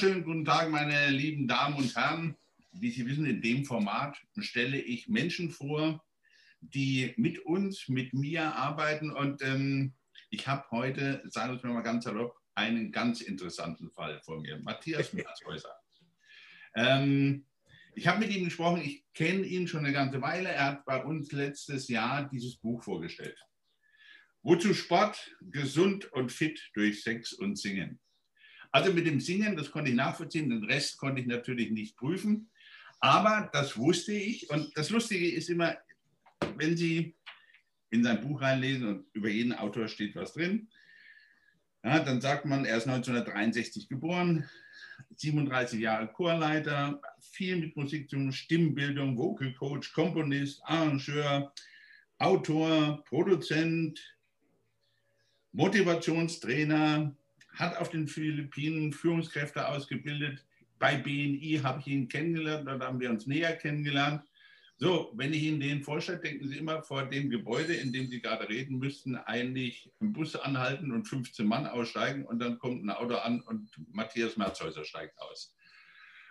wunderschönen guten Tag, meine lieben Damen und Herren. Wie Sie wissen, in dem Format stelle ich Menschen vor, die mit uns, mit mir arbeiten. Und ähm, ich habe heute, sagen wir mal ganz salopp, einen ganz interessanten Fall vor mir. Matthias Merzhäuser. ähm, ich habe mit ihm gesprochen, ich kenne ihn schon eine ganze Weile. Er hat bei uns letztes Jahr dieses Buch vorgestellt. Wozu Sport, gesund und fit durch Sex und Singen. Also mit dem Singen, das konnte ich nachvollziehen, den Rest konnte ich natürlich nicht prüfen. Aber das wusste ich. Und das Lustige ist immer, wenn Sie in sein Buch reinlesen und über jeden Autor steht was drin, ja, dann sagt man, er ist 1963 geboren, 37 Jahre Chorleiter, viel mit Musik zu tun, Stimmbildung, Vocal Coach, Komponist, Arrangeur, Autor, Produzent, Motivationstrainer, hat auf den Philippinen Führungskräfte ausgebildet. Bei BNI habe ich ihn kennengelernt, dort haben wir uns näher kennengelernt. So, wenn ich Ihnen den vorstelle, denken Sie immer vor dem Gebäude, in dem Sie gerade reden müssten, eigentlich im Bus anhalten und 15 Mann aussteigen und dann kommt ein Auto an und Matthias Merzhäuser steigt aus.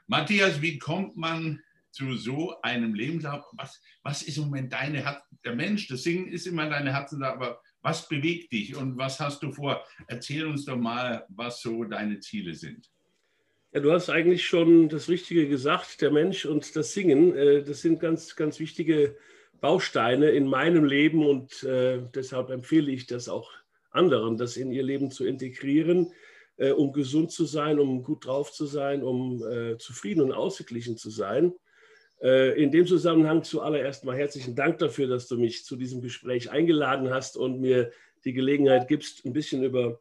Matthias, wie kommt man zu so einem Lebenslauf? Was, was ist im Moment deine Herz? Der Mensch, das Singen ist immer deine Herzenssache, aber was bewegt dich und was hast du vor? Erzähl uns doch mal, was so deine Ziele sind. Ja, du hast eigentlich schon das Richtige gesagt. Der Mensch und das Singen, äh, das sind ganz, ganz wichtige Bausteine in meinem Leben und äh, deshalb empfehle ich das auch anderen, das in ihr Leben zu integrieren, äh, um gesund zu sein, um gut drauf zu sein, um zufrieden und ausgeglichen zu sein. Äh, in dem Zusammenhang zuallererst mal herzlichen Dank dafür, dass du mich zu diesem Gespräch eingeladen hast und mir die Gelegenheit gibst, ein bisschen über,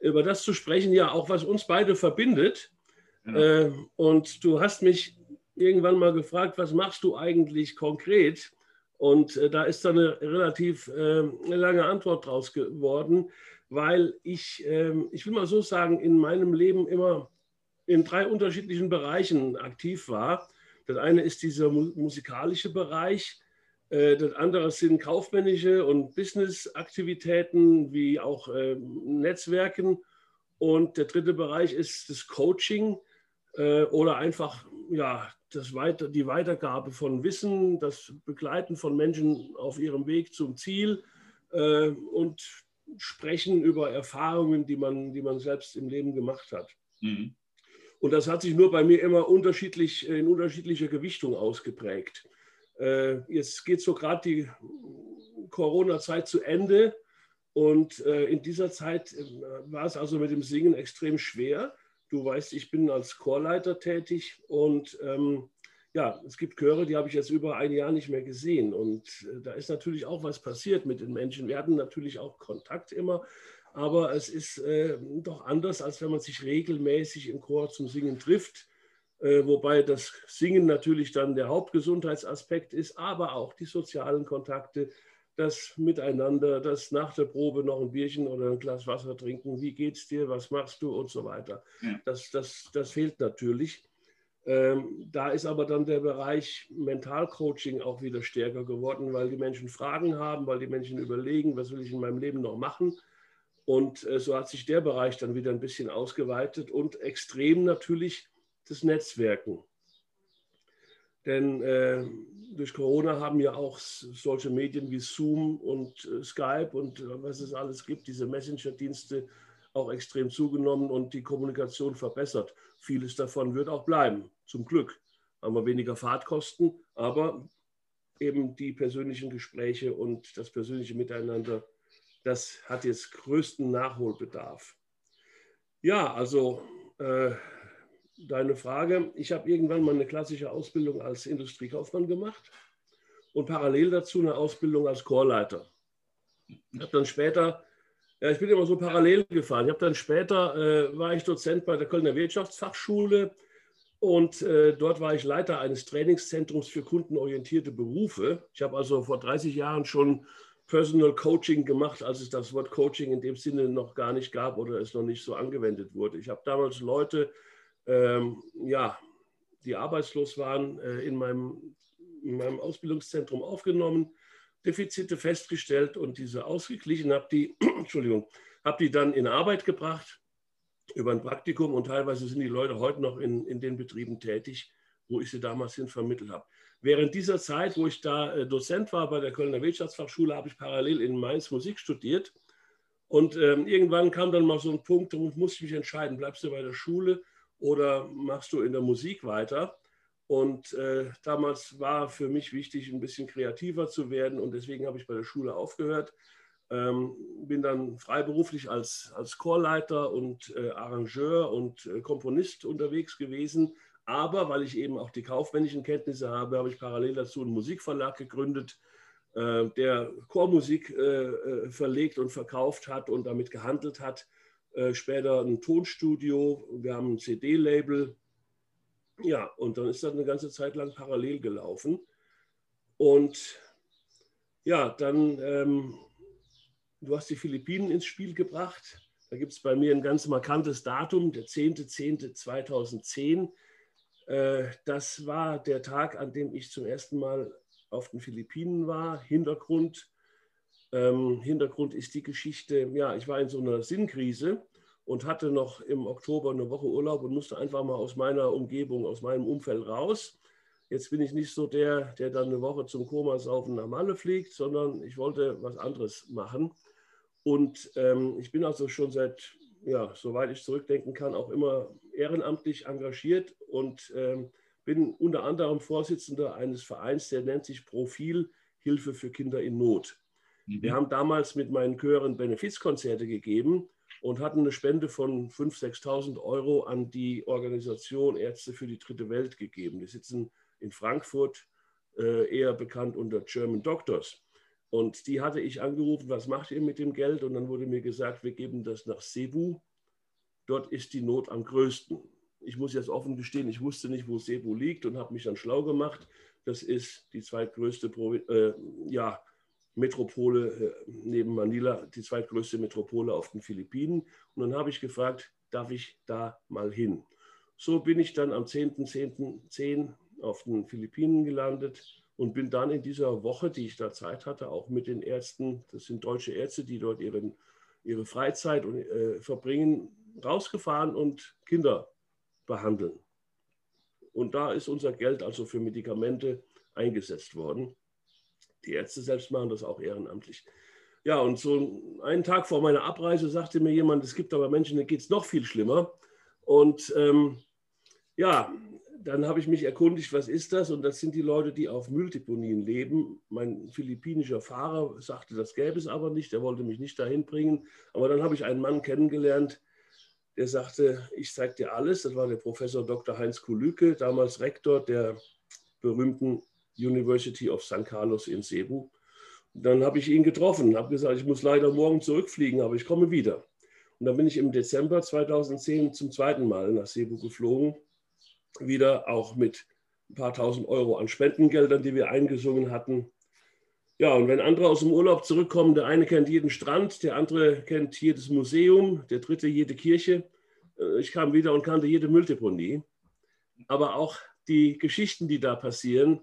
über das zu sprechen, ja auch was uns beide verbindet. Genau. Und du hast mich irgendwann mal gefragt, was machst du eigentlich konkret? Und äh, da ist da eine relativ eine lange Antwort draus geworden, weil ich, ähm, ich will mal so sagen, in meinem Leben immer in drei unterschiedlichen Bereichen aktiv war. Das eine ist dieser musikalische Bereich, äh, das andere sind kaufmännische und Business-Aktivitäten wie auch ähm, Netzwerken. Und der dritte Bereich ist das Coaching äh, oder einfach ja, das Weiter, die Weitergabe von Wissen, das Begleiten von Menschen auf ihrem Weg zum Ziel äh, und Sprechen über Erfahrungen, die man, die man selbst im Leben gemacht hat. Mhm. Und das hat sich nur bei mir immer unterschiedlich, in unterschiedlicher Gewichtung ausgeprägt. Äh, jetzt geht so gerade die Corona-Zeit zu Ende. Und äh, in dieser Zeit äh, war es also mit dem Singen extrem schwer. Du weißt, ich bin als Chorleiter tätig und ähm, ja, es gibt Chöre, die habe ich jetzt über ein Jahr nicht mehr gesehen. Und äh, da ist natürlich auch was passiert mit den Menschen. Wir hatten natürlich auch Kontakt immer, aber es ist äh, doch anders, als wenn man sich regelmäßig im Chor zum Singen trifft. Äh, wobei das Singen natürlich dann der Hauptgesundheitsaspekt ist, aber auch die sozialen Kontakte, das Miteinander, das nach der Probe noch ein Bierchen oder ein Glas Wasser trinken, wie geht's dir, was machst du und so weiter. Ja. Das, das, das fehlt natürlich. Ähm, da ist aber dann der Bereich Mentalcoaching auch wieder stärker geworden, weil die Menschen Fragen haben, weil die Menschen überlegen, was will ich in meinem Leben noch machen und äh, so hat sich der Bereich dann wieder ein bisschen ausgeweitet und extrem natürlich das Netzwerken. Denn äh, durch Corona haben ja auch solche Medien wie Zoom und äh, Skype und äh, was es alles gibt, diese Messenger-Dienste auch extrem zugenommen und die Kommunikation verbessert. Vieles davon wird auch bleiben, zum Glück. Haben wir weniger Fahrtkosten, aber eben die persönlichen Gespräche und das persönliche Miteinander das hat jetzt größten Nachholbedarf. Ja, also äh, deine Frage. Ich habe irgendwann mal eine klassische Ausbildung als Industriekaufmann gemacht und parallel dazu eine Ausbildung als Chorleiter. Ich habe dann später, ja, ich bin immer so parallel gefahren. Ich habe dann später, äh, war ich Dozent bei der Kölner Wirtschaftsfachschule und äh, dort war ich Leiter eines Trainingszentrums für kundenorientierte Berufe. Ich habe also vor 30 Jahren schon Personal Coaching gemacht, als es das Wort Coaching in dem Sinne noch gar nicht gab oder es noch nicht so angewendet wurde. Ich habe damals Leute, ähm, ja, die arbeitslos waren, äh, in, meinem, in meinem Ausbildungszentrum aufgenommen, Defizite festgestellt und diese ausgeglichen, habe die, Entschuldigung, habe die dann in Arbeit gebracht über ein Praktikum und teilweise sind die Leute heute noch in, in den Betrieben tätig, wo ich sie damals hin vermittelt habe. Während dieser Zeit, wo ich da äh, Dozent war bei der Kölner Wirtschaftsfachschule, habe ich parallel in Mainz Musik studiert. Und ähm, irgendwann kam dann mal so ein Punkt, da musste ich mich entscheiden, bleibst du bei der Schule oder machst du in der Musik weiter? Und äh, damals war für mich wichtig, ein bisschen kreativer zu werden und deswegen habe ich bei der Schule aufgehört. Ähm, bin dann freiberuflich als, als Chorleiter und äh, Arrangeur und äh, Komponist unterwegs gewesen. Aber weil ich eben auch die kaufmännischen Kenntnisse habe, habe ich parallel dazu einen Musikverlag gegründet, äh, der Chormusik äh, äh, verlegt und verkauft hat und damit gehandelt hat. Äh, später ein Tonstudio, wir haben ein CD-Label. Ja, und dann ist das eine ganze Zeit lang parallel gelaufen. Und ja, dann ähm, du hast die Philippinen ins Spiel gebracht. Da gibt es bei mir ein ganz markantes Datum, der 10.10.2010. Äh, das war der Tag, an dem ich zum ersten Mal auf den Philippinen war. Hintergrund, ähm, Hintergrund ist die Geschichte, ja, ich war in so einer Sinnkrise und hatte noch im Oktober eine Woche Urlaub und musste einfach mal aus meiner Umgebung, aus meinem Umfeld raus. Jetzt bin ich nicht so der, der dann eine Woche zum Komasaufen nach Malle fliegt, sondern ich wollte was anderes machen. Und ähm, ich bin also schon seit, ja, soweit ich zurückdenken kann, auch immer ehrenamtlich engagiert und ähm, bin unter anderem Vorsitzender eines Vereins, der nennt sich Profil Hilfe für Kinder in Not. Mhm. Wir haben damals mit meinen Chören Benefizkonzerte gegeben und hatten eine Spende von 5.000, 6.000 Euro an die Organisation Ärzte für die Dritte Welt gegeben. Die sitzen in Frankfurt, äh, eher bekannt unter German Doctors. Und die hatte ich angerufen, was macht ihr mit dem Geld? Und dann wurde mir gesagt, wir geben das nach Cebu. Dort ist die Not am größten. Ich muss jetzt offen gestehen, ich wusste nicht, wo Cebu liegt und habe mich dann schlau gemacht. Das ist die zweitgrößte äh, ja, Metropole äh, neben Manila, die zweitgrößte Metropole auf den Philippinen. Und dann habe ich gefragt, darf ich da mal hin? So bin ich dann am 10.10.10 .10. auf den Philippinen gelandet und bin dann in dieser Woche, die ich da Zeit hatte, auch mit den Ärzten, das sind deutsche Ärzte, die dort ihren, ihre Freizeit äh, verbringen, rausgefahren und Kinder behandeln. Und da ist unser Geld also für Medikamente eingesetzt worden. Die Ärzte selbst machen das auch ehrenamtlich. Ja, und so einen Tag vor meiner Abreise sagte mir jemand, es gibt aber Menschen, denen geht es noch viel schlimmer. Und ähm, ja, dann habe ich mich erkundigt, was ist das? Und das sind die Leute, die auf Mülldeponien leben. Mein philippinischer Fahrer sagte, das gäbe es aber nicht. Er wollte mich nicht dahin bringen. Aber dann habe ich einen Mann kennengelernt, der sagte, ich zeige dir alles. Das war der Professor Dr. Heinz Kulüke, damals Rektor der berühmten University of San Carlos in Cebu. Und dann habe ich ihn getroffen, habe gesagt, ich muss leider morgen zurückfliegen, aber ich komme wieder. Und dann bin ich im Dezember 2010 zum zweiten Mal nach Cebu geflogen wieder auch mit ein paar tausend Euro an Spendengeldern, die wir eingesungen hatten. Ja, und wenn andere aus dem Urlaub zurückkommen, der eine kennt jeden Strand, der andere kennt jedes Museum, der dritte jede Kirche. Äh, ich kam wieder und kannte jede Mülldeponie. Aber auch die Geschichten, die da passieren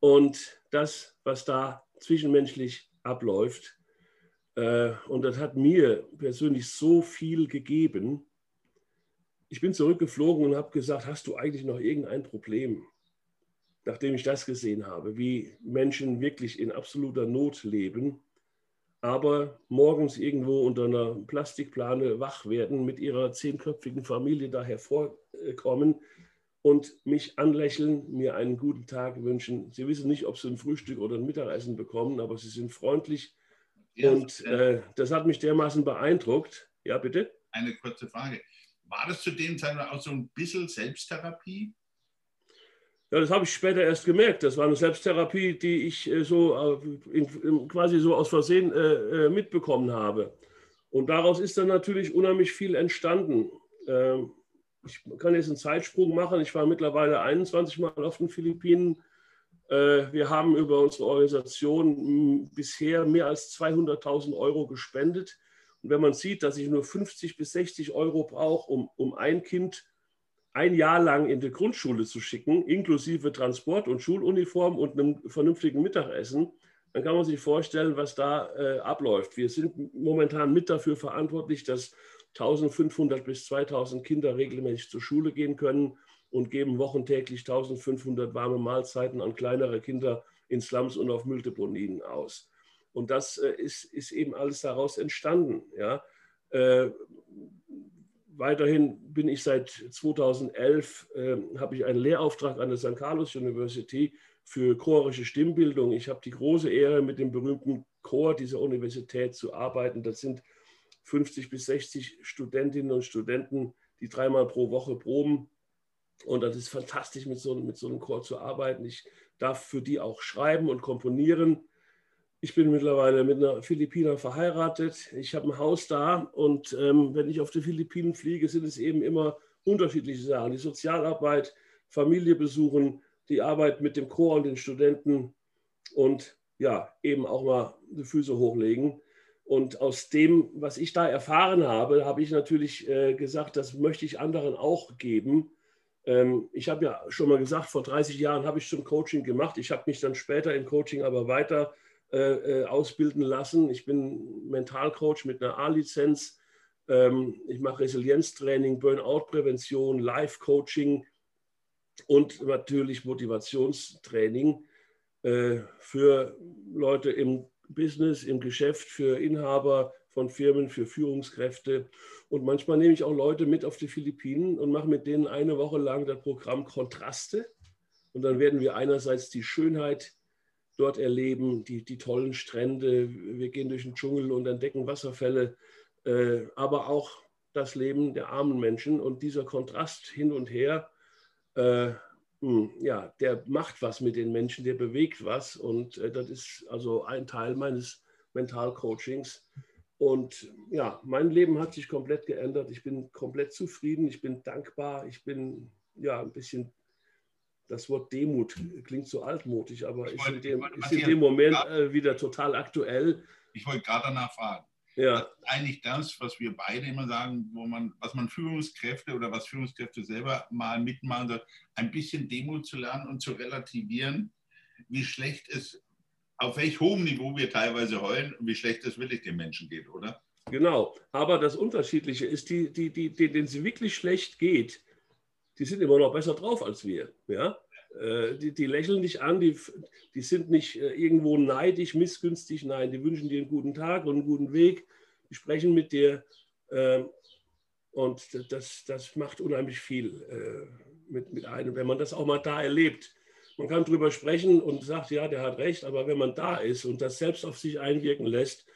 und das, was da zwischenmenschlich abläuft. Äh, und das hat mir persönlich so viel gegeben ich bin zurückgeflogen und habe gesagt, hast du eigentlich noch irgendein Problem? Nachdem ich das gesehen habe, wie Menschen wirklich in absoluter Not leben, aber morgens irgendwo unter einer Plastikplane wach werden, mit ihrer zehnköpfigen Familie da hervorkommen und mich anlächeln, mir einen guten Tag wünschen. Sie wissen nicht, ob sie ein Frühstück oder ein Mittagessen bekommen, aber sie sind freundlich. Ja, und äh, das hat mich dermaßen beeindruckt. Ja, bitte? Eine kurze Frage. War das zu dem Zeitpunkt auch so ein bisschen Selbsttherapie? Ja, das habe ich später erst gemerkt. Das war eine Selbsttherapie, die ich äh, so äh, in, quasi so aus Versehen äh, mitbekommen habe. Und daraus ist dann natürlich unheimlich viel entstanden. Ähm, ich kann jetzt einen Zeitsprung machen. Ich war mittlerweile 21 Mal auf den Philippinen. Wir haben über unsere Organisation bisher mehr als 200.000 Euro gespendet. Und wenn man sieht, dass ich nur 50 bis 60 Euro brauche, um, um ein Kind ein Jahr lang in die Grundschule zu schicken, inklusive Transport und Schuluniform und einem vernünftigen Mittagessen, dann kann man sich vorstellen, was da äh, abläuft. Wir sind momentan mit dafür verantwortlich, dass 1500 bis 2000 Kinder regelmäßig zur Schule gehen können und geben wochentäglich 1500 warme Mahlzeiten an kleinere Kinder in Slums und auf Mülldeponien aus. Und das äh, ist, ist eben alles daraus entstanden. Ja. Äh, weiterhin bin ich seit 2011, äh, habe ich einen Lehrauftrag an der St. Carlos University für chorische Stimmbildung. Ich habe die große Ehre, mit dem berühmten Chor dieser Universität zu arbeiten. Das sind 50 bis 60 Studentinnen und Studenten, die dreimal pro Woche proben. Und das ist fantastisch, mit so, mit so einem Chor zu arbeiten. Ich darf für die auch schreiben und komponieren. Ich bin mittlerweile mit einer Philippiner verheiratet. Ich habe ein Haus da und ähm, wenn ich auf die Philippinen fliege, sind es eben immer unterschiedliche Sachen. Die Sozialarbeit, Familie besuchen, die Arbeit mit dem Chor und den Studenten und ja, eben auch mal die Füße hochlegen. Und aus dem, was ich da erfahren habe, habe ich natürlich äh, gesagt, das möchte ich anderen auch geben. Ähm, ich habe ja schon mal gesagt, vor 30 Jahren habe ich schon Coaching gemacht. Ich habe mich dann später im Coaching aber weiter äh, äh ausbilden lassen. Ich bin Mentalcoach mit einer A-Lizenz. Ähm, ich mache Resilienztraining, Burnout-Prävention, Life-Coaching und natürlich Motivationstraining äh, für Leute im Business, im Geschäft, für Inhaber von Firmen, für Führungskräfte. Und manchmal nehme ich auch Leute mit auf die Philippinen und mache mit denen eine Woche lang das Programm Kontraste. Und dann werden wir einerseits die Schönheit dort erleben, die, die tollen Strände, wir gehen durch den Dschungel und entdecken Wasserfälle, äh, aber auch das Leben der armen Menschen. Und dieser Kontrast hin und her äh, hm, ja, der macht was mit den Menschen, der bewegt was. Und äh, das ist also ein Teil meines Mentalcoachings. Und ja, mein Leben hat sich komplett geändert. Ich bin komplett zufrieden, ich bin dankbar, ich bin ja ein bisschen, das Wort Demut klingt so altmodisch, aber ist in dem, ist in dem Moment äh, wieder total aktuell. Ich wollte gerade danach fragen. Ja. Das ist eigentlich das, was wir beide immer sagen, wo man, was man Führungskräfte oder was Führungskräfte selber mal mitmachen soll, ein bisschen Demo zu lernen und zu relativieren, wie schlecht es, auf welch hohem Niveau wir teilweise heulen und wie schlecht es wirklich den Menschen geht, oder? Genau, aber das Unterschiedliche ist, die, die, die, denen es wirklich schlecht geht, die sind immer noch besser drauf als wir. Ja? Äh, die, die, lächeln dich an, die, die sind nicht äh, irgendwo neidisch, missgünstig, nein, die wünschen dir einen guten Tag und einen guten Weg, die sprechen mit dir ähm, und das, das macht unheimlich viel äh, mit, mit einem, wenn man das auch mal da erlebt. Man kann drüber sprechen und sagt, ja, der hat recht, aber wenn man da ist und das selbst auf sich einwirken lässt,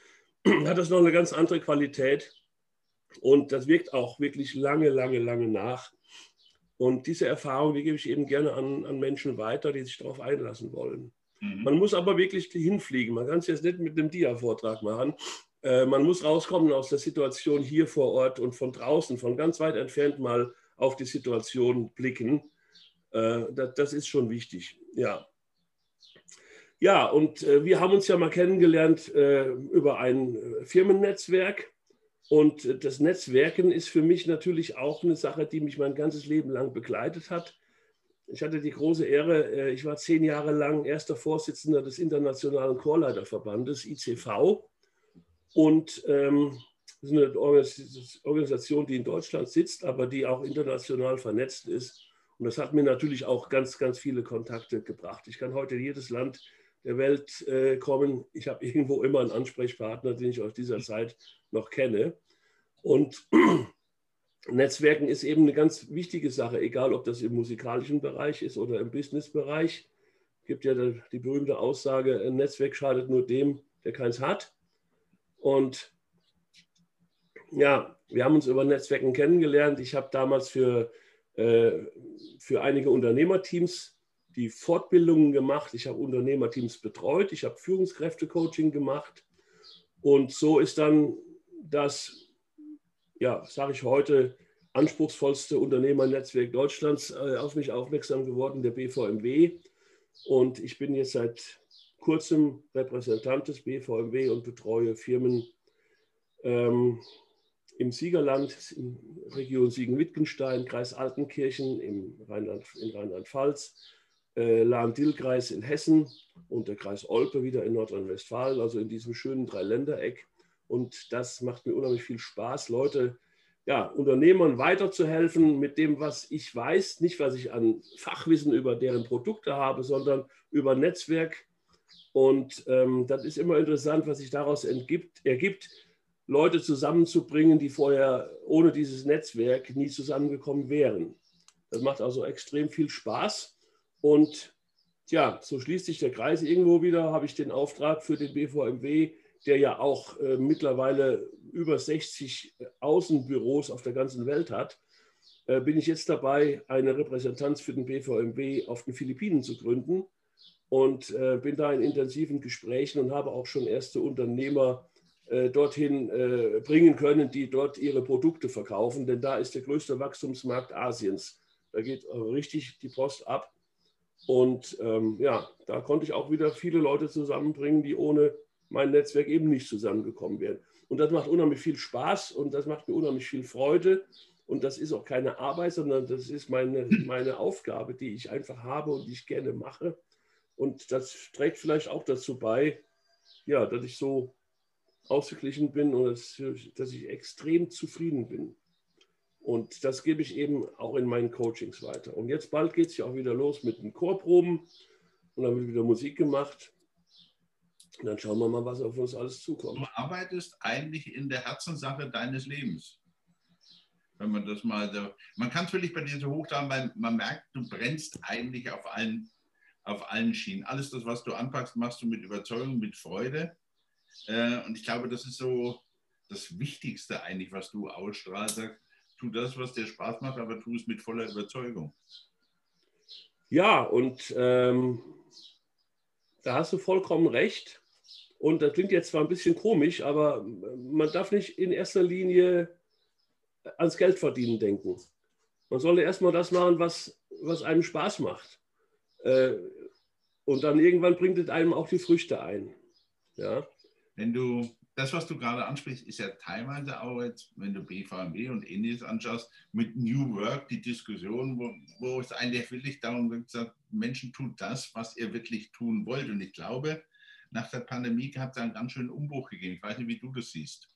hat das noch eine ganz andere Qualität und das wirkt auch wirklich lange, lange, lange nach. Und diese Erfahrung, die gebe ich eben gerne an, an Menschen weiter, die sich darauf einlassen wollen. Mhm. Man muss aber wirklich hinfliegen. Man kann es jetzt nicht mit einem Dia-Vortrag machen. Äh, man muss rauskommen aus der Situation hier vor Ort und von draußen, von ganz weit entfernt mal auf die Situation blicken. Äh, das, das, ist schon wichtig. Ja. Ja, und äh, wir haben uns ja mal kennengelernt äh, über ein äh, Firmennetzwerk. Und das Netzwerken ist für mich natürlich auch eine Sache, die mich mein ganzes Leben lang begleitet hat. Ich hatte die große Ehre, äh, ich war zehn Jahre lang erster Vorsitzender des Internationalen Chorleiterverbandes, ICV. Und ähm, das ist eine Organisation, die in Deutschland sitzt, aber die auch international vernetzt ist. Und das hat mir natürlich auch ganz, ganz viele Kontakte gebracht. Ich kann heute jedes Land der Welt äh, kommen. Ich habe irgendwo immer einen Ansprechpartner, den ich aus dieser Zeit noch kenne. Und Netzwerken ist eben eine ganz wichtige Sache, egal ob das im musikalischen Bereich ist oder im Businessbereich. Es gibt ja die berühmte Aussage, ein Netzwerk schadet nur dem, der keins hat. Und ja, wir haben uns über Netzwerken kennengelernt. Ich habe damals für, äh, für einige Unternehmerteams die Fortbildungen gemacht. Ich habe Unternehmerteams betreut. Ich habe Führungskräftecoaching gemacht. Und so ist dann das, ja, sage ich heute, anspruchsvollste Unternehmernetzwerk Deutschlands äh, auf mich aufmerksam geworden, der BVMW. Und ich bin jetzt seit kurzem Repräsentant des BVMW und betreue Firmen ähm, im Siegerland, in Region Siegen-Wittgenstein, Kreis Altenkirchen im Rheinland, in Rheinland-Pfalz, äh, Lahn-Dill-Kreis in Hessen und der Kreis Olpe wieder in Nordrhein-Westfalen, also in diesem schönen Dreiländereck. Und das macht mir unheimlich viel Spaß, Leute ja, Unternehmern weiterzuhelfen mit dem, was ich weiß, nicht was ich an Fachwissen über deren Produkte habe, sondern über Netzwerk. Und ähm, das ist immer interessant, was sich daraus entgibt, ergibt, Leute zusammenzubringen, die vorher ohne dieses Netzwerk nie zusammengekommen wären. Das macht also extrem viel Spaß. Und ja, so schließt sich der Kreis irgendwo wieder, habe ich den Auftrag für den BVMW der ja auch äh, mittlerweile über 60 Außenbüros auf der ganzen Welt hat, äh, bin ich jetzt dabei, eine Repräsentanz für den BVMW auf den Philippinen zu gründen und äh, bin da in intensiven Gesprächen und habe auch schon erste Unternehmer äh, dorthin äh, bringen können, die dort ihre Produkte verkaufen, denn da ist der größte Wachstumsmarkt Asiens. Da geht äh, richtig die Post ab. Und ähm, ja, da konnte ich auch wieder viele Leute zusammenbringen, die ohne mein Netzwerk eben nicht zusammengekommen wären. Und das macht unheimlich viel Spaß und das macht mir unheimlich viel Freude. Und das ist auch keine Arbeit, sondern das ist meine, meine Aufgabe, die ich einfach habe und die ich gerne mache. Und das trägt vielleicht auch dazu bei, ja, dass ich so ausgeglichen bin und dass, dass ich extrem zufrieden bin. Und das gebe ich eben auch in meinen Coachings weiter. Und jetzt bald geht es ja auch wieder los mit den Chorproben und dann wird wieder Musik gemacht. Und dann schauen wir mal, was auf uns alles zukommt. Du arbeitest eigentlich in der Herzenssache deines Lebens. Wenn man das mal so. Man kann es wirklich bei dir so hoch haben, weil man merkt, du brennst eigentlich auf allen, auf allen Schienen. Alles das, was du anpackst, machst du mit Überzeugung, mit Freude. Äh, und ich glaube, das ist so das Wichtigste eigentlich, was du ausstrahlst. Tu das, was dir Spaß macht, aber tu es mit voller Überzeugung. Ja, und ähm, da hast du vollkommen recht. Und das klingt jetzt zwar ein bisschen komisch, aber man darf nicht in erster Linie ans Geld verdienen denken. Man sollte erstmal das machen, was, was einem Spaß macht. Äh, und dann irgendwann bringt es einem auch die Früchte ein. Ja? Wenn du das, was du gerade ansprichst, ist ja teilweise auch jetzt, wenn du BVMW und ähnliches anschaust, mit New Work die Diskussion, wo, wo es eigentlich wirklich darum geht, Menschen tut das, was ihr wirklich tun wollt. Und ich glaube, nach der Pandemie hat es einen ganz schönen Umbruch gegeben. Ich weiß nicht, wie du das siehst.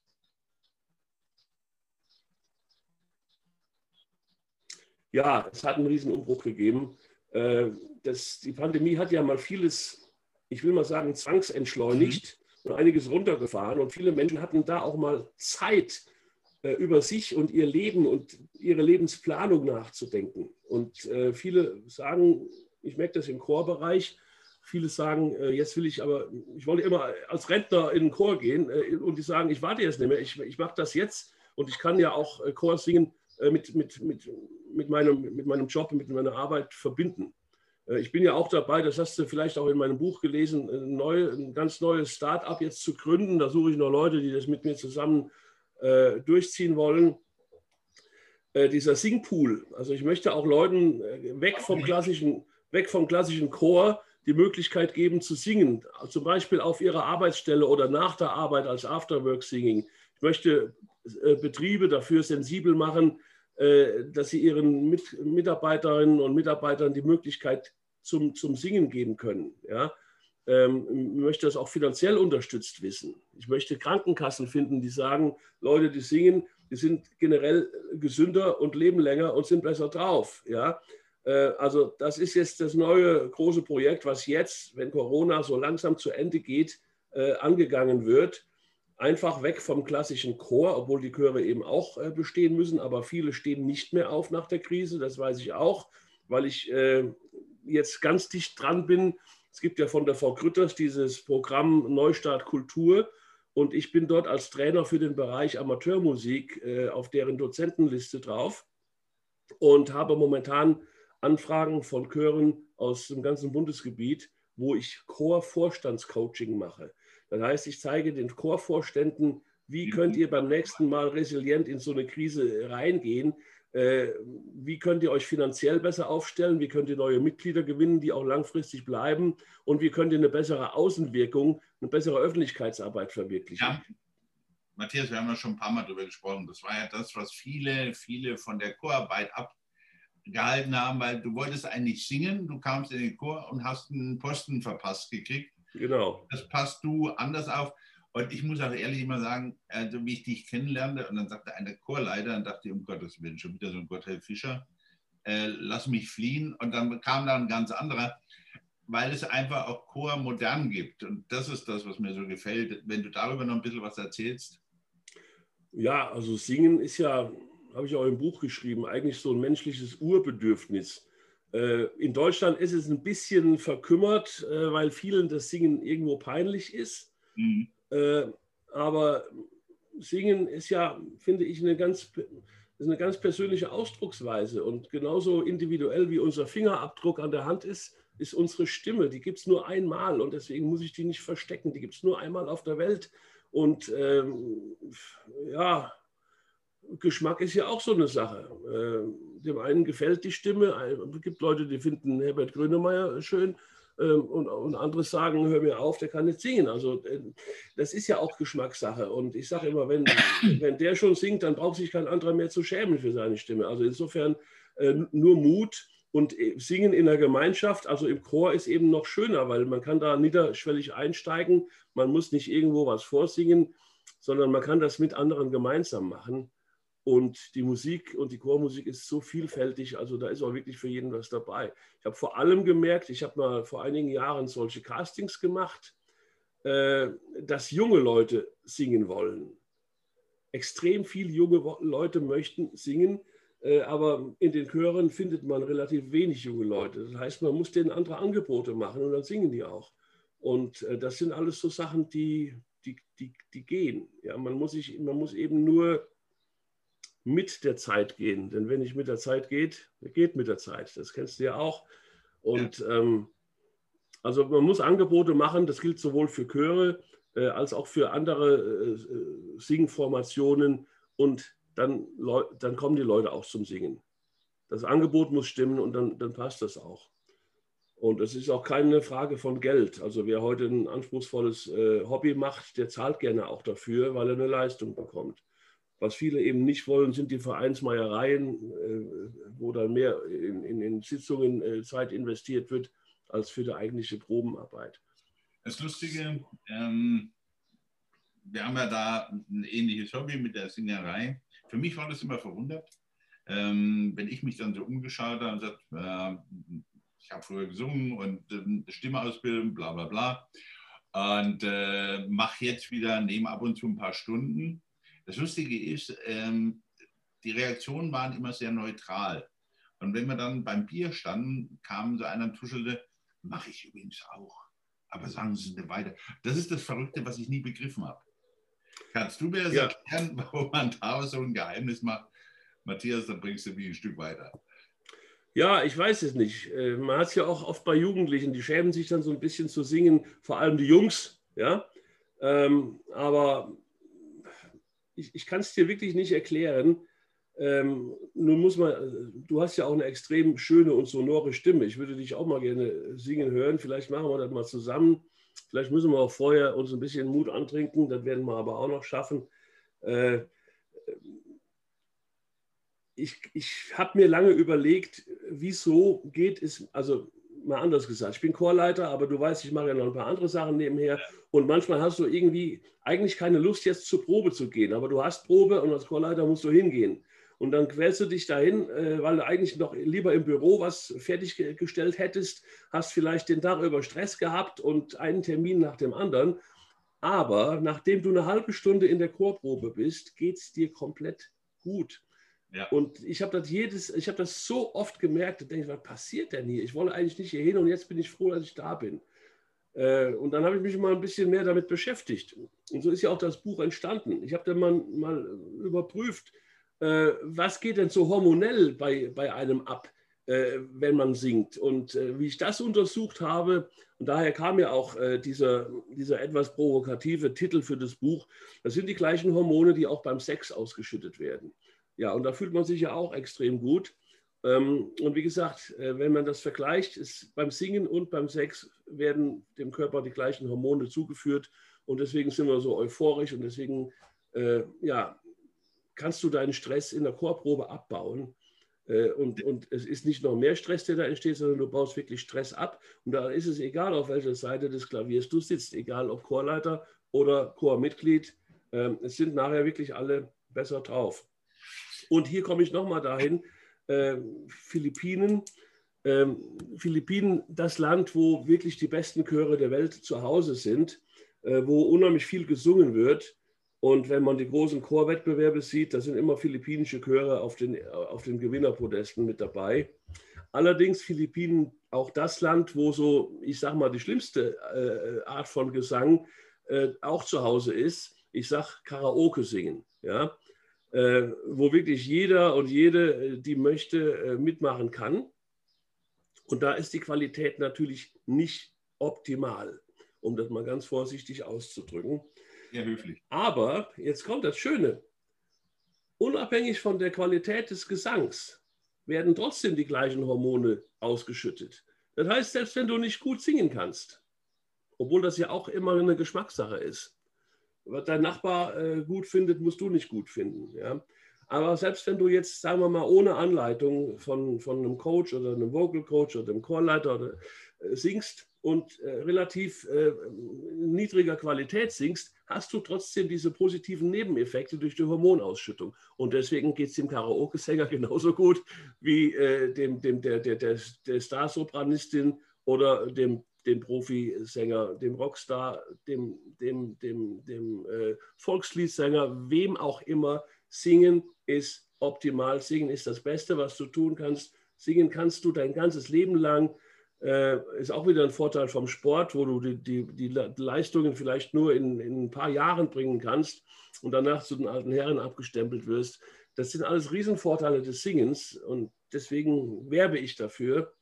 Ja, es hat einen riesen Umbruch gegeben. Äh, das, die Pandemie hat ja mal vieles, ich will mal sagen, zwangsentschleunigt mhm. Und einiges runtergefahren. Und viele Menschen hatten da auch mal Zeit, äh, über sich und ihr Leben und ihre Lebensplanung nachzudenken. Und äh, viele sagen, ich merke das im Chorbereich, Viele sagen, äh, jetzt will ich aber, ich wollte immer als Rentner in den Chor gehen und die sagen, ich warte jetzt nicht mehr, ich, ich mache das jetzt und ich kann ja auch Chor singen mit, mit, mit, mit, meinem, mit meinem Job, mit meiner Arbeit verbinden. Ich bin ja auch dabei, das hast du vielleicht auch in meinem Buch gelesen, ein, neu, ein ganz neues Start-up jetzt zu gründen. Da suche ich noch Leute, die das mit mir zusammen äh, durchziehen wollen. Äh, dieser Singpool, also ich möchte auch Leuten äh, weg vom klassischen, weg vom klassischen Chor die Möglichkeit geben zu singen, zum Beispiel auf ihrer Arbeitsstelle oder nach der Arbeit als Afterwork-Singing. Ich möchte äh, Betriebe dafür sensibel machen, äh, dass sie ihren Mitarbeiterinnen und Mitarbeitern die Möglichkeit zum, zum Singen geben können. Ja? Ähm, ich möchte das auch finanziell unterstützt wissen. Ich möchte Krankenkassen finden, die sagen, Leute, die singen, die sind generell gesünder und leben länger und sind besser drauf. Ja? Äh, also das ist jetzt das neue große Projekt, was jetzt, wenn Corona so langsam zu Ende geht, äh, angegangen wird. Einfach weg vom klassischen Chor, obwohl die Chöre eben auch äh, bestehen müssen, aber viele stehen nicht mehr auf nach der Krise, das weiß ich auch, weil ich jetzt ganz dicht dran bin. Es gibt ja von der Frau Grütters dieses Programm Neustart Kultur und ich bin dort als Trainer für den Bereich Amateurmusik auf deren Dozentenliste drauf und habe momentan Anfragen von Chören aus dem ganzen Bundesgebiet, wo ich Chorvorstandscoaching mache. Das heißt, ich zeige den Chorvorständen, wie mhm. könnt ihr beim nächsten Mal resilient in so eine Krise reingehen? Äh, wie könnt ihr euch finanziell besser aufstellen? Wie könnt ihr neue Mitglieder gewinnen, die auch langfristig bleiben? Und wie könnt ihr eine bessere Außenwirkung, eine bessere Öffentlichkeitsarbeit verwirklichen? Ja. Matthias, wir haben ja schon ein paar Mal darüber gesprochen. Das war ja das, was viele, viele von der Chorarbeit ab, gehalten haben, weil du wolltest eigentlich singen, du kamst in den Chor und hast einen Posten verpasst gekriegt. Genau. Das passt du anders auf. Und ich muss auch ehrlich mal sagen, also wie ich dich kennenlernte, und dann sagte einer Chorleiter, und dachte ich, um Gottes Willen, schon wieder so ein Gotthelf Fischer, äh, lass mich fliehen. Und dann kam da ein ganz anderer, weil es einfach auch Chor modern gibt. Und das ist das, was mir so gefällt. Wenn du darüber noch ein bisschen was erzählst. Ja, also Singen ist ja, habe ich auch im Buch geschrieben, eigentlich so ein menschliches Urbedürfnis. Äh, in Deutschland ist es ein bisschen verkümmert, äh, weil vielen das Singen irgendwo peinlich ist. Mhm. Äh, aber Singen ist ja, finde ich, eine ganz, eine ganz persönliche Ausdrucksweise und genauso individuell wie unser Fingerabdruck an der Hand ist, ist unsere Stimme. Die gibt es nur einmal und deswegen muss ich die nicht verstecken. Die gibt es nur einmal auf der Welt. Und ähm, ja, Geschmack ist ja auch so eine Sache. Äh, dem einen gefällt die Stimme, es gibt Leute, die finden Herbert Grönemeyer schön und, und, andere sagen, hör mir auf, der kann nicht singen. Also äh, das ist ja auch Geschmackssache. Und ich sage immer, wenn, wenn der schon singt, dann braucht sich kein anderer mehr zu schämen für seine Stimme. Also insofern äh, nur Mut und äh, Singen in der Gemeinschaft, also im Chor, ist eben noch schöner, weil man kann da niederschwellig einsteigen. Man muss nicht irgendwo was vorsingen, sondern man kann das mit anderen gemeinsam machen. Und die Musik und die Chormusik ist so vielfältig, also da ist auch wirklich für jeden was dabei. Ich habe vor allem gemerkt, ich habe mal vor einigen Jahren solche Castings gemacht, äh, dass junge Leute singen wollen. Extrem viele junge Leute möchten singen äh, aber in den Chören findet man relativ wenig junge Leute. Das heißt, man muss denen andere Angebote machen und dann singen die auch. Und äh, das sind alles so Sachen, die, die, die, die gehen. Ja, man, muss sich, man muss eben nur mit der Zeit gehen. Denn wenn nicht mit der Zeit geht, geht mit der Zeit. Das kennst du ja auch. Und ja. Ähm, also man muss Angebote machen, das gilt sowohl für Chöre äh, als auch für andere äh, äh Singformationen. Und dann, dann kommen die Leute auch zum Singen. Das Angebot muss stimmen und dann, dann passt das auch. Und es ist auch keine Frage von Geld. Also wer heute ein anspruchsvolles äh, Hobby macht, der zahlt gerne auch dafür, weil er eine Leistung bekommt. Was viele eben nicht wollen, sind die Vereinsmeiereien, äh, wo dann mehr in, in, in Sitzungen äh, Zeit investiert wird, als für die eigentliche Probenarbeit. Das Lustige, ähm, wir haben ja da ein ähnliches Hobby mit der Singerei. Für mich war das immer verwundert, ähm, wenn ich mich dann so umgeschaut habe und gesagt, äh, ich habe früher gesungen und äh, Stimmeausbildung, bla bla bla. Und äh, mache jetzt wieder, nehme ab und zu ein paar Stunden. Das Lustige ist, ähm, die Reaktionen waren immer sehr neutral. Und wenn wir dann beim Bier standen, kam so einer und tuschelte, mache ich übrigens auch. Aber sagen Sie es weiter. Das ist das Verrückte, was ich nie begriffen habe. Kannst du mir das ja. erklären, warum man da so ein Geheimnis macht? Matthias, dann bringst du mich ein Stück weiter. Ja, ich weiß es nicht. Äh, man hat es ja auch oft bei Jugendlichen, die schämen sich dann so ein bisschen zu singen, vor allem die Jungs. Ja? Ähm, aber ich, ich kann es dir wirklich nicht erklären. Ähm, nun muss man, du hast ja auch eine extrem schöne und sonore Stimme. Ich würde dich auch mal gerne singen hören. Vielleicht machen wir das mal zusammen. Vielleicht müssen wir auch vorher uns ein bisschen Mut antrinken, das werden wir aber auch noch schaffen. Äh, ich ich habe mir lange überlegt, wieso geht es, also mal anders gesagt, ich bin Chorleiter, aber du weißt, ich mache ja noch ein paar andere Sachen nebenher und manchmal hast du irgendwie eigentlich keine Lust, jetzt zur Probe zu gehen, aber du hast Probe und als Chorleiter musst du hingehen. Und dann quälst du dich dahin, äh, weil du eigentlich noch lieber im Büro was fertiggestellt hättest, hast vielleicht den Tag über Stress gehabt und einen Termin nach dem anderen. Aber nachdem du eine halbe Stunde in der Chorprobe bist, geht es dir komplett gut. Und ich habe das jedes, ich habe das so oft gemerkt, da denke ich, was passiert denn hier? Ich wollte eigentlich nicht hier hin und jetzt bin ich froh, dass ich da bin. Äh, und dann habe ich mich mal ein bisschen mehr damit beschäftigt. Und so ist ja auch das Buch entstanden. Ich habe dann mal, mal überprüft, äh, was geht denn so hormonell bei, bei einem ab, äh, wenn man singt. Und äh, wie ich das untersucht habe, und daher kam ja auch dieser, dieser etwas provokative Titel für das Buch, das sind die gleichen Hormone, die auch beim Sex ausgeschüttet werden. Ja, und da fühlt man sich ja auch extrem gut. Ähm, und wie gesagt, wenn man das vergleicht, ist beim Singen und beim Sex werden dem Körper die gleichen Hormone zugeführt. Und deswegen sind wir so euphorisch und deswegen ja, kannst du deinen Stress in der Chorprobe abbauen. Äh, und, und es ist nicht noch mehr Stress, der da entsteht, sondern du baust wirklich Stress ab. Und da ist es egal, auf welcher Seite des Klaviers du sitzt, egal ob Chorleiter oder Chormitglied. Ähm, es sind nachher wirklich alle besser drauf. Und hier komme ich nochmal dahin, äh, Philippinen. Ähm, Philippinen, das Land, wo wirklich die besten Chöre der Welt zu Hause sind, äh, wo unheimlich viel gesungen wird. Und wenn man die großen Chorwettbewerbe sieht, da sind immer philippinische Chöre auf den, auf den Gewinnerpodesten mit dabei. Allerdings Philippinen auch das Land, wo so, ich sag mal, die schlimmste äh, Art von Gesang äh, auch zu Hause ist. Ich sag Karaoke singen, ja, äh, wo wirklich jeder und jede, äh, die möchte, äh, mitmachen kann. Und da ist die Qualität natürlich nicht optimal, um das mal ganz vorsichtig auszudrücken. Sehr höflich. Aber jetzt kommt das Schöne. Unabhängig von der Qualität des Gesangs werden trotzdem die gleichen Hormone ausgeschüttet. Das heißt, selbst wenn du nicht gut singen kannst, obwohl das ja auch immer eine Geschmackssache ist, was dein Nachbar äh, gut findet, musst du nicht gut finden. Ja? Aber selbst wenn du jetzt, sagen wir mal, ohne Anleitung von, von einem Coach oder einem Vocal Coach oder einem Chorleiter oder, äh, singst und äh, relativ äh, niedriger Qualität singst, hast du trotzdem diese positiven Nebeneffekte durch die Hormonausschüttung. Und deswegen geht es dem Karaoke-Sänger genauso gut wie äh, dem, dem, der, der, der, der Starsopranistin oder dem, dem Profisänger, dem Rockstar, dem, dem, dem, dem äh, Volksliedsänger, wem auch immer, Singen ist optimal. Singen ist das Beste, was du tun kannst. Singen kannst du dein ganzes Leben lang. Äh, ist auch wieder ein Vorteil vom Sport, wo du die, die, die Leistungen vielleicht nur in, in, ein paar Jahren bringen kannst und danach zu den alten Herren abgestempelt wirst. Das sind alles Riesenvorteile des Singens und deswegen werbe ich dafür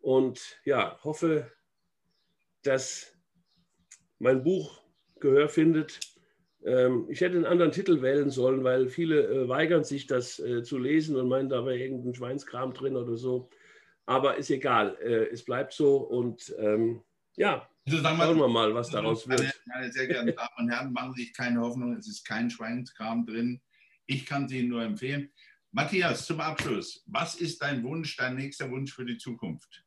und ja, hoffe, dass mein Buch Gehör findet ähm, ich hätte einen anderen Titel wählen sollen, weil viele äh, weigern sich, das äh, zu lesen und meinen, da wäre irgendein Schweinskram drin oder so. Aber ist egal, äh, es bleibt so und ähm, ja, also schauen wir mal, was daraus wird. Meine sehr geehrten Damen und Herren, machen Sie sich keine Hoffnung, es ist kein Schweinskram drin. Ich kann Sie nur empfehlen. Matthias, zum Abschluss, was ist dein Wunsch, dein nächster Wunsch für die Zukunft?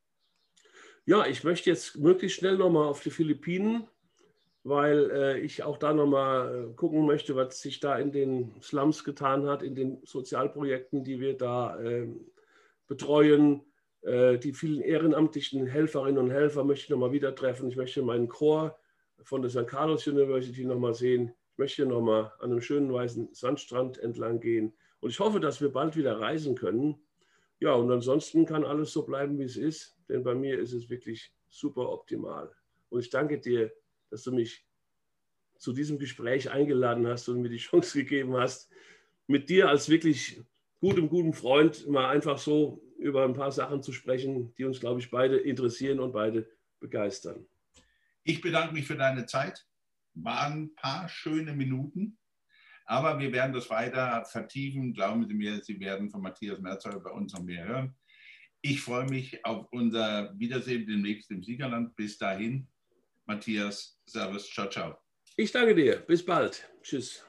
Ja, ich möchte jetzt möglichst schnell nochmal auf die Philippinen weil äh, ich auch da nochmal äh, gucken möchte, was sich da in den Slums getan hat, in den Sozialprojekten, die wir da äh, betreuen. Äh, die vielen ehrenamtlichen Helferinnen und Helfer möchte ich nochmal wieder treffen. Ich möchte meinen Chor von der St. Carlos University nochmal sehen. Ich möchte nochmal an einem schönen weißen Sandstrand entlang gehen. Und ich hoffe, dass wir bald wieder reisen können. Ja, und ansonsten kann alles so bleiben, wie es ist, denn bei mir ist es wirklich super optimal. Und ich danke dir dass du mich zu diesem Gespräch eingeladen hast und mir die Chance gegeben hast, mit dir als wirklich gutem, gutem Freund mal einfach so über ein paar Sachen zu sprechen, die uns, glaube ich, beide interessieren und beide begeistern. Ich bedanke mich für deine Zeit. Waren ein paar schöne Minuten, aber wir werden das weiter vertiefen. Glauben Sie mir, Sie werden von Matthias Merzer bei uns noch mehr hören. Ich freue mich auf unser Wiedersehen demnächst im Siegerland. Bis dahin, Matthias. Servus. Ciao, ciao. Ich danke dir. Bis bald. Tschüss.